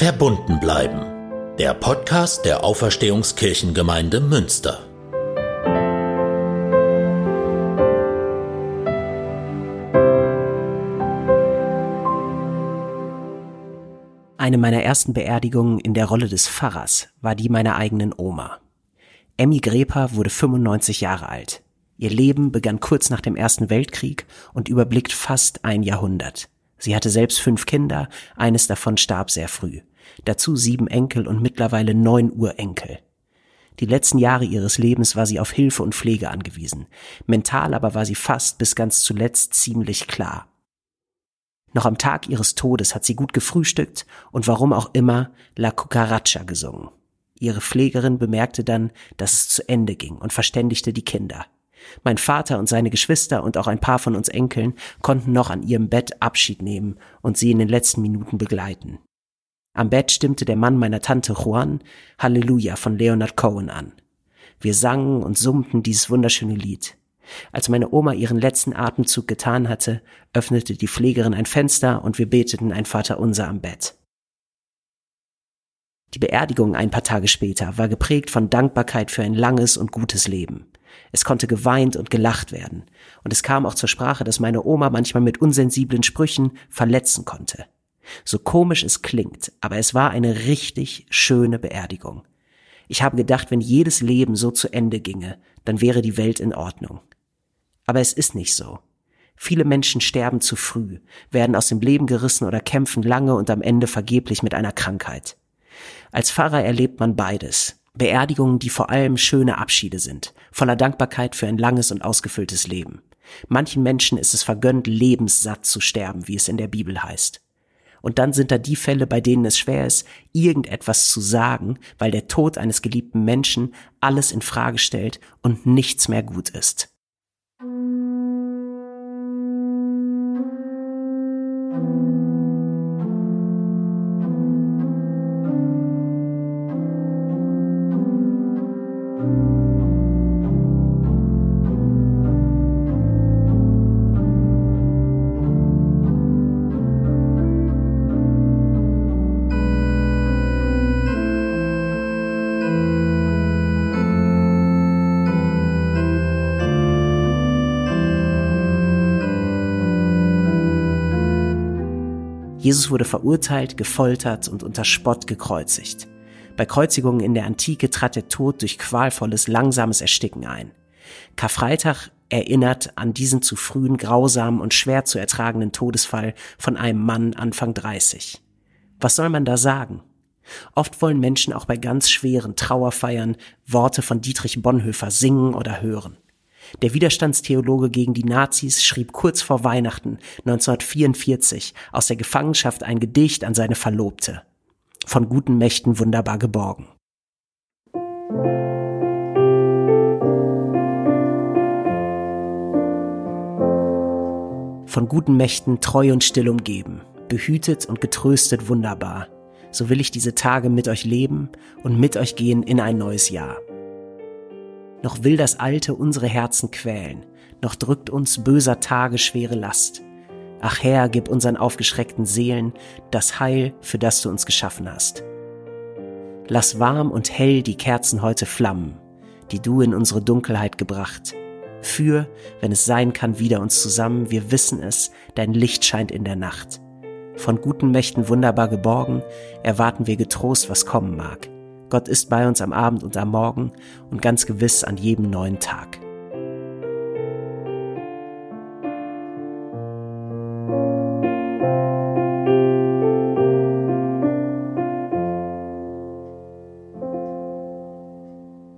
Verbunden bleiben. Der Podcast der Auferstehungskirchengemeinde Münster. Eine meiner ersten Beerdigungen in der Rolle des Pfarrers war die meiner eigenen Oma. Emmy Greper wurde 95 Jahre alt. Ihr Leben begann kurz nach dem Ersten Weltkrieg und überblickt fast ein Jahrhundert. Sie hatte selbst fünf Kinder, eines davon starb sehr früh. Dazu sieben Enkel und mittlerweile neun Urenkel. Die letzten Jahre ihres Lebens war sie auf Hilfe und Pflege angewiesen. Mental aber war sie fast bis ganz zuletzt ziemlich klar. Noch am Tag ihres Todes hat sie gut gefrühstückt und warum auch immer La Cucaracha gesungen. Ihre Pflegerin bemerkte dann, dass es zu Ende ging und verständigte die Kinder. Mein Vater und seine Geschwister und auch ein paar von uns Enkeln konnten noch an ihrem Bett Abschied nehmen und sie in den letzten Minuten begleiten. Am Bett stimmte der Mann meiner Tante Juan Halleluja von Leonard Cohen an. Wir sangen und summten dieses wunderschöne Lied. Als meine Oma ihren letzten Atemzug getan hatte, öffnete die Pflegerin ein Fenster und wir beteten ein Vaterunser am Bett. Die Beerdigung ein paar Tage später war geprägt von Dankbarkeit für ein langes und gutes Leben. Es konnte geweint und gelacht werden. Und es kam auch zur Sprache, dass meine Oma manchmal mit unsensiblen Sprüchen verletzen konnte. So komisch es klingt, aber es war eine richtig schöne Beerdigung. Ich habe gedacht, wenn jedes Leben so zu Ende ginge, dann wäre die Welt in Ordnung. Aber es ist nicht so. Viele Menschen sterben zu früh, werden aus dem Leben gerissen oder kämpfen lange und am Ende vergeblich mit einer Krankheit. Als Pfarrer erlebt man beides. Beerdigungen, die vor allem schöne Abschiede sind, voller Dankbarkeit für ein langes und ausgefülltes Leben. Manchen Menschen ist es vergönnt, lebenssatt zu sterben, wie es in der Bibel heißt. Und dann sind da die Fälle, bei denen es schwer ist, irgendetwas zu sagen, weil der Tod eines geliebten Menschen alles in Frage stellt und nichts mehr gut ist. Jesus wurde verurteilt, gefoltert und unter Spott gekreuzigt. Bei Kreuzigungen in der Antike trat der Tod durch qualvolles, langsames Ersticken ein. Karfreitag erinnert an diesen zu frühen, grausamen und schwer zu ertragenden Todesfall von einem Mann Anfang 30. Was soll man da sagen? Oft wollen Menschen auch bei ganz schweren Trauerfeiern Worte von Dietrich Bonhoeffer singen oder hören. Der Widerstandstheologe gegen die Nazis schrieb kurz vor Weihnachten 1944 aus der Gefangenschaft ein Gedicht an seine Verlobte. Von guten Mächten wunderbar geborgen. Von guten Mächten treu und still umgeben, behütet und getröstet wunderbar. So will ich diese Tage mit euch leben und mit euch gehen in ein neues Jahr noch will das Alte unsere Herzen quälen, noch drückt uns böser Tage schwere Last. Ach Herr, gib unseren aufgeschreckten Seelen das Heil, für das du uns geschaffen hast. Lass warm und hell die Kerzen heute flammen, die du in unsere Dunkelheit gebracht. Für, wenn es sein kann, wieder uns zusammen, wir wissen es, dein Licht scheint in der Nacht. Von guten Mächten wunderbar geborgen, erwarten wir getrost, was kommen mag. Gott ist bei uns am Abend und am Morgen und ganz gewiss an jedem neuen Tag.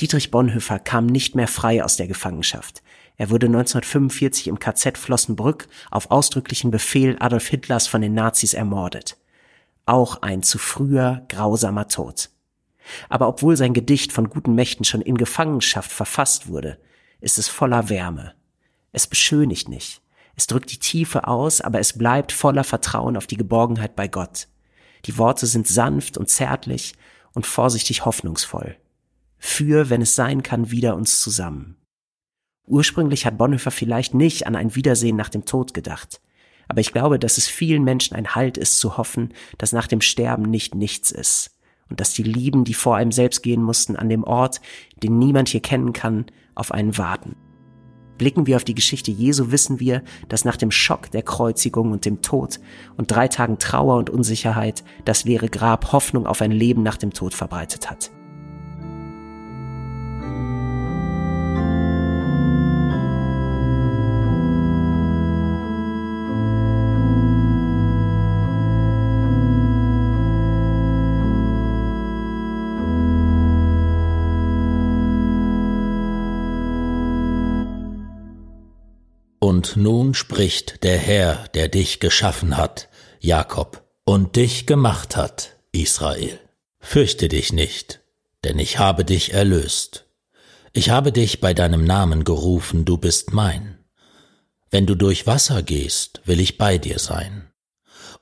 Dietrich Bonhoeffer kam nicht mehr frei aus der Gefangenschaft. Er wurde 1945 im KZ Flossenbrück auf ausdrücklichen Befehl Adolf Hitlers von den Nazis ermordet. Auch ein zu früher, grausamer Tod. Aber obwohl sein Gedicht von guten Mächten schon in Gefangenschaft verfasst wurde, ist es voller Wärme. Es beschönigt nicht. Es drückt die Tiefe aus, aber es bleibt voller Vertrauen auf die Geborgenheit bei Gott. Die Worte sind sanft und zärtlich und vorsichtig hoffnungsvoll. Für, wenn es sein kann, wieder uns zusammen. Ursprünglich hat Bonhoeffer vielleicht nicht an ein Wiedersehen nach dem Tod gedacht. Aber ich glaube, dass es vielen Menschen ein Halt ist zu hoffen, dass nach dem Sterben nicht nichts ist und dass die Lieben, die vor einem selbst gehen mussten, an dem Ort, den niemand hier kennen kann, auf einen warten. Blicken wir auf die Geschichte Jesu, wissen wir, dass nach dem Schock der Kreuzigung und dem Tod und drei Tagen Trauer und Unsicherheit das leere Grab Hoffnung auf ein Leben nach dem Tod verbreitet hat. Und nun spricht der Herr, der dich geschaffen hat, Jakob, und dich gemacht hat, Israel. Fürchte dich nicht, denn ich habe dich erlöst. Ich habe dich bei deinem Namen gerufen, du bist mein. Wenn du durch Wasser gehst, will ich bei dir sein.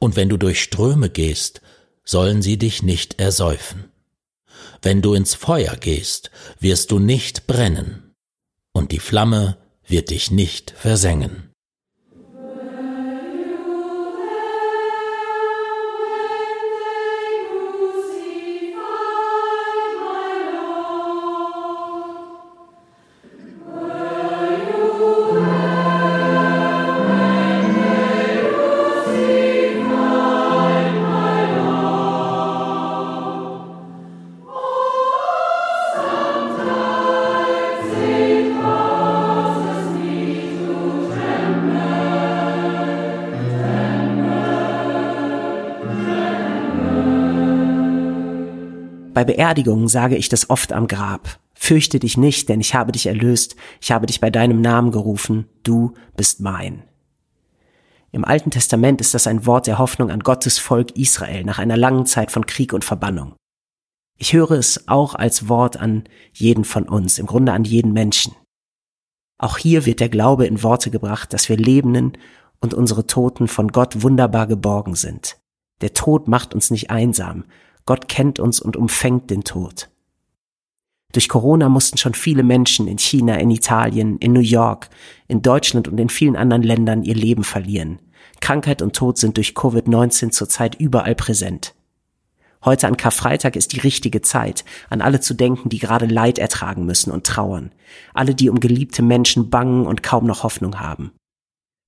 Und wenn du durch Ströme gehst, sollen sie dich nicht ersäufen. Wenn du ins Feuer gehst, wirst du nicht brennen, und die Flamme wird dich nicht versengen. Bei Beerdigungen sage ich das oft am Grab. Fürchte dich nicht, denn ich habe dich erlöst, ich habe dich bei deinem Namen gerufen, du bist mein. Im Alten Testament ist das ein Wort der Hoffnung an Gottes Volk Israel nach einer langen Zeit von Krieg und Verbannung. Ich höre es auch als Wort an jeden von uns, im Grunde an jeden Menschen. Auch hier wird der Glaube in Worte gebracht, dass wir Lebenden und unsere Toten von Gott wunderbar geborgen sind. Der Tod macht uns nicht einsam, Gott kennt uns und umfängt den Tod. Durch Corona mussten schon viele Menschen in China, in Italien, in New York, in Deutschland und in vielen anderen Ländern ihr Leben verlieren. Krankheit und Tod sind durch Covid-19 zurzeit überall präsent. Heute an Karfreitag ist die richtige Zeit, an alle zu denken, die gerade Leid ertragen müssen und trauern. Alle, die um geliebte Menschen bangen und kaum noch Hoffnung haben.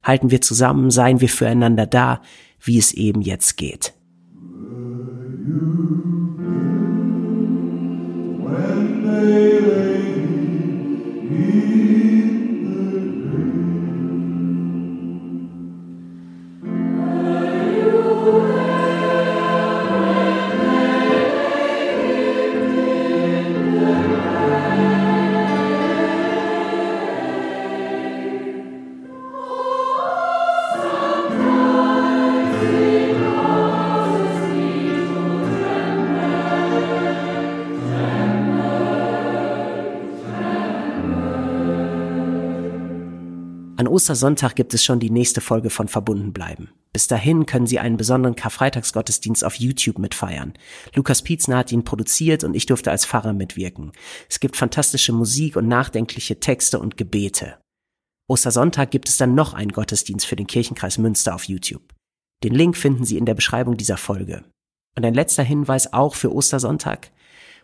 Halten wir zusammen, seien wir füreinander da, wie es eben jetzt geht. When they Ostersonntag gibt es schon die nächste Folge von Verbunden bleiben. Bis dahin können Sie einen besonderen Karfreitagsgottesdienst auf YouTube mitfeiern. Lukas Pietzner hat ihn produziert und ich durfte als Pfarrer mitwirken. Es gibt fantastische Musik und nachdenkliche Texte und Gebete. Ostersonntag gibt es dann noch einen Gottesdienst für den Kirchenkreis Münster auf YouTube. Den Link finden Sie in der Beschreibung dieser Folge. Und ein letzter Hinweis auch für Ostersonntag.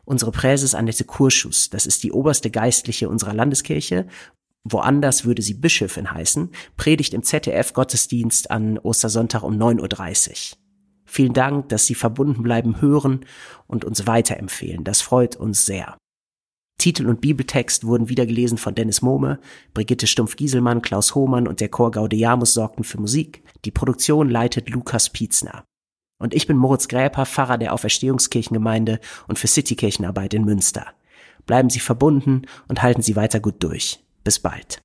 Unsere Präses Annette Kurschus, das ist die oberste Geistliche unserer Landeskirche woanders würde sie Bischöfin heißen, predigt im ZDF Gottesdienst an Ostersonntag um 9.30 Uhr. Vielen Dank, dass Sie verbunden bleiben, hören und uns weiterempfehlen. Das freut uns sehr. Titel und Bibeltext wurden wieder gelesen von Dennis Mohme, Brigitte Stumpf-Gieselmann, Klaus Hohmann und der Chor Gaudeamus sorgten für Musik. Die Produktion leitet Lukas Pietzner. Und ich bin Moritz Gräper, Pfarrer der Auferstehungskirchengemeinde und für Citykirchenarbeit in Münster. Bleiben Sie verbunden und halten Sie weiter gut durch. Bis bald.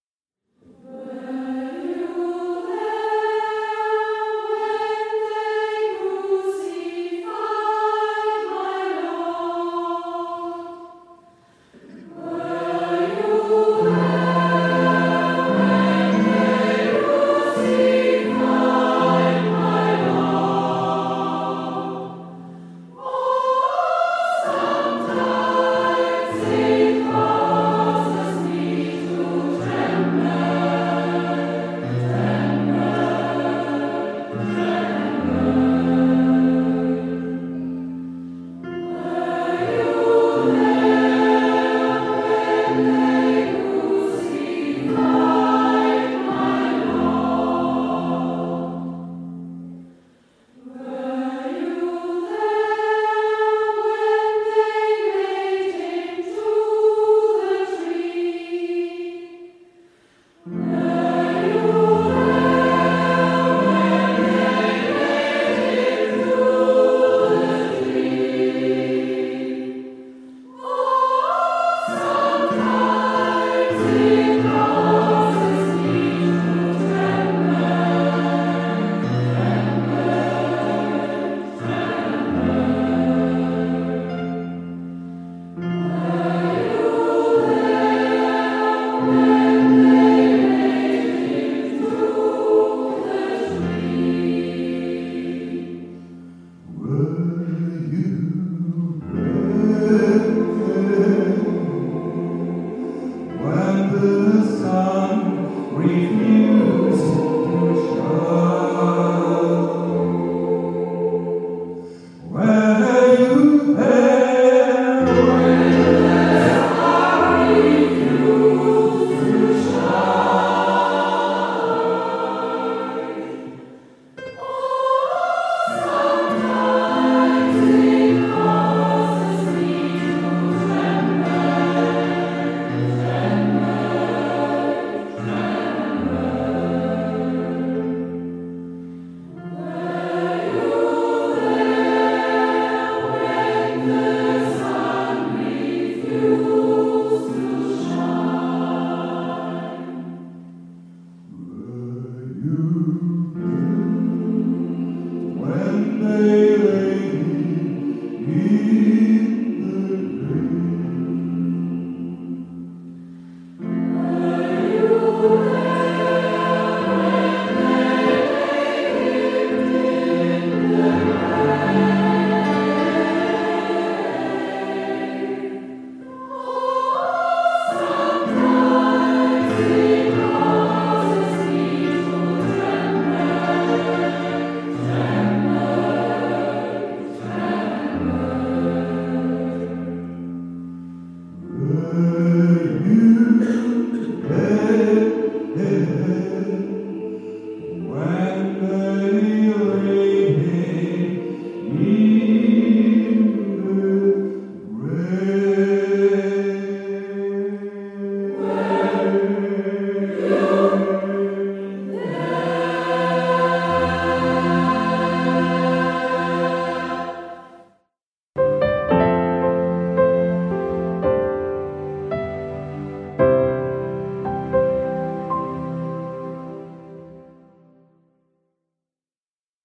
made.